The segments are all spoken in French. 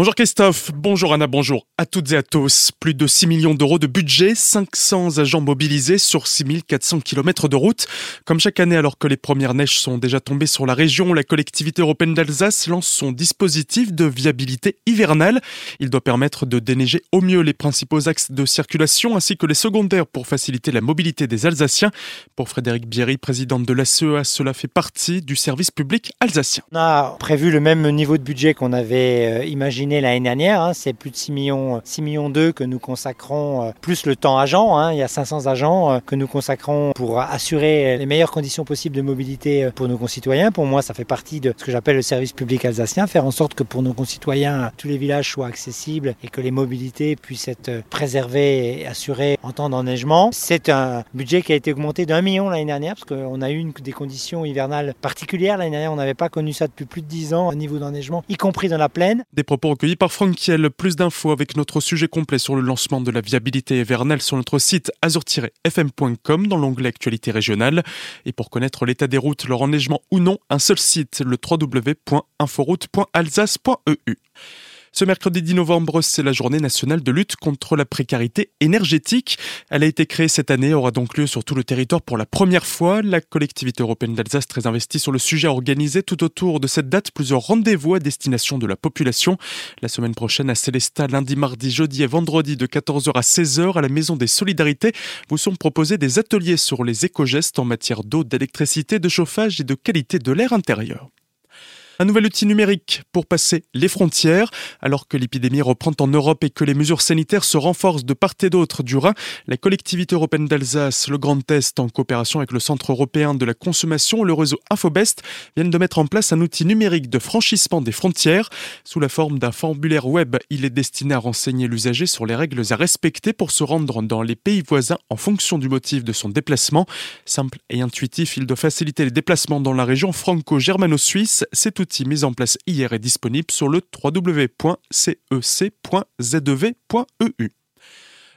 Bonjour Christophe, bonjour Anna, bonjour à toutes et à tous. Plus de 6 millions d'euros de budget, 500 agents mobilisés sur 6400 km de route. Comme chaque année, alors que les premières neiges sont déjà tombées sur la région, la collectivité européenne d'Alsace lance son dispositif de viabilité hivernale. Il doit permettre de déneiger au mieux les principaux axes de circulation ainsi que les secondaires pour faciliter la mobilité des Alsaciens. Pour Frédéric Bierry, présidente de l'ACEA, cela fait partie du service public alsacien. On a prévu le même niveau de budget qu'on avait euh, l'année dernière. Hein. c'est plus de 6 millions, 6 millions d'eux que nous consacrons, euh, plus le temps agent. Hein. il y a 500 agents euh, que nous consacrons pour assurer les meilleures conditions possibles de mobilité euh, pour nos concitoyens. Pour moi, ça fait partie de ce que j'appelle le service public alsacien, faire en sorte que pour nos concitoyens, tous les villages soient accessibles et que les mobilités puissent être préservées et assurées en temps d'enneigement. C'est un budget qui a été augmenté d'un million l'année dernière parce qu'on a eu des conditions hivernales particulières. L'année dernière, on n'avait pas connu ça depuis plus de 10 ans au niveau d'enneigement, y compris dans la plaine. Des propos recueillis par Franck Kiel. Plus d'infos avec notre sujet complet sur le lancement de la viabilité hivernale sur notre site azur-fm.com dans l'onglet Actualité régionale. Et pour connaître l'état des routes, leur enneigement ou non, un seul site, le www.inforoute.alsace.eu. Ce mercredi 10 novembre, c'est la journée nationale de lutte contre la précarité énergétique. Elle a été créée cette année, aura donc lieu sur tout le territoire pour la première fois. La collectivité européenne d'Alsace, très investie sur le sujet, a organisé tout autour de cette date plusieurs rendez-vous à destination de la population. La semaine prochaine à Célestat, lundi, mardi, jeudi et vendredi de 14h à 16h à la Maison des Solidarités, vous sont proposés des ateliers sur les éco-gestes en matière d'eau, d'électricité, de chauffage et de qualité de l'air intérieur. Un nouvel outil numérique pour passer les frontières. Alors que l'épidémie reprend en Europe et que les mesures sanitaires se renforcent de part et d'autre du Rhin, la collectivité européenne d'Alsace, le Grand Est, en coopération avec le Centre européen de la consommation, le réseau Infobest, viennent de mettre en place un outil numérique de franchissement des frontières. Sous la forme d'un formulaire web, il est destiné à renseigner l'usager sur les règles à respecter pour se rendre dans les pays voisins en fonction du motif de son déplacement. Simple et intuitif, il doit faciliter les déplacements dans la région franco-germano-suisse. Cet outil mise en place hier est disponible sur le www.cec.zev.eu.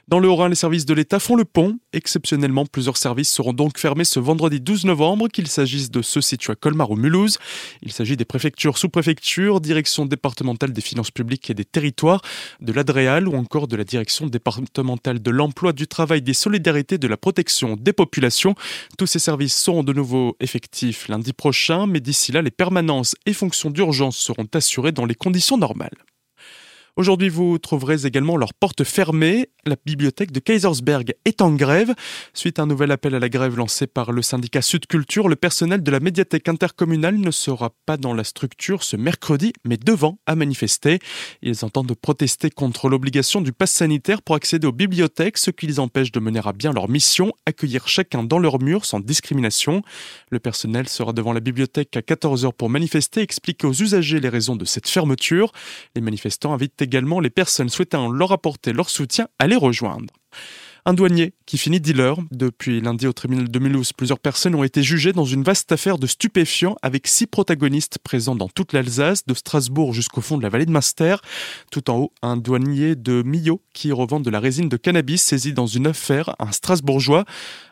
Dans le Haut-Rhin, les services de l'État font le pont. Exceptionnellement, plusieurs services seront donc fermés ce vendredi 12 novembre, qu'il s'agisse de ceux situés à Colmar ou Mulhouse. Il s'agit des préfectures, sous-préfectures, direction départementale des finances publiques et des territoires, de l'ADREAL ou encore de la direction départementale de l'emploi, du travail, des solidarités, de la protection des populations. Tous ces services seront de nouveau effectifs lundi prochain, mais d'ici là, les permanences et fonctions d'urgence seront assurées dans les conditions normales. Aujourd'hui, vous trouverez également leurs portes fermées. La bibliothèque de Kaisersberg est en grève. Suite à un nouvel appel à la grève lancé par le syndicat Sud Culture, le personnel de la médiathèque intercommunale ne sera pas dans la structure ce mercredi, mais devant à manifester. Ils entendent protester contre l'obligation du pass sanitaire pour accéder aux bibliothèques, ce qui les empêche de mener à bien leur mission, accueillir chacun dans leur mur sans discrimination. Le personnel sera devant la bibliothèque à 14h pour manifester, expliquer aux usagers les raisons de cette fermeture. Les manifestants invitent également les personnes souhaitant leur apporter leur soutien à les rejoindre. Un douanier qui finit dealer. Depuis lundi au tribunal de Mulhouse, plusieurs personnes ont été jugées dans une vaste affaire de stupéfiants avec six protagonistes présents dans toute l'Alsace, de Strasbourg jusqu'au fond de la vallée de Master. Tout en haut, un douanier de Millau qui revend de la résine de cannabis saisi dans une affaire, un Strasbourgeois,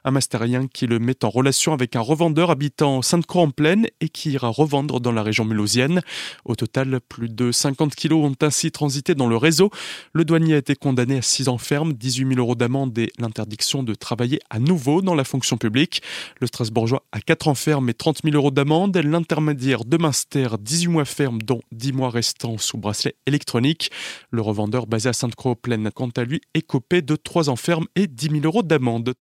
un Masterien qui le met en relation avec un revendeur habitant Sainte-Croix-en-Plaine et qui ira revendre dans la région mulhousienne. Au total, plus de 50 kilos ont ainsi transité dans le réseau. Le douanier a été condamné à 6 ans ferme, 18 000 euros d'amende l'interdiction de travailler à nouveau dans la fonction publique. Le Strasbourgeois a 4 ans ferme et 30 000 euros d'amende. L'intermédiaire de Munster, 18 mois ferme, dont 10 mois restants sous bracelet électronique. Le revendeur basé à Sainte-Croix-Plaine, quant à lui, est copé de 3 ans ferme et 10 000 euros d'amende.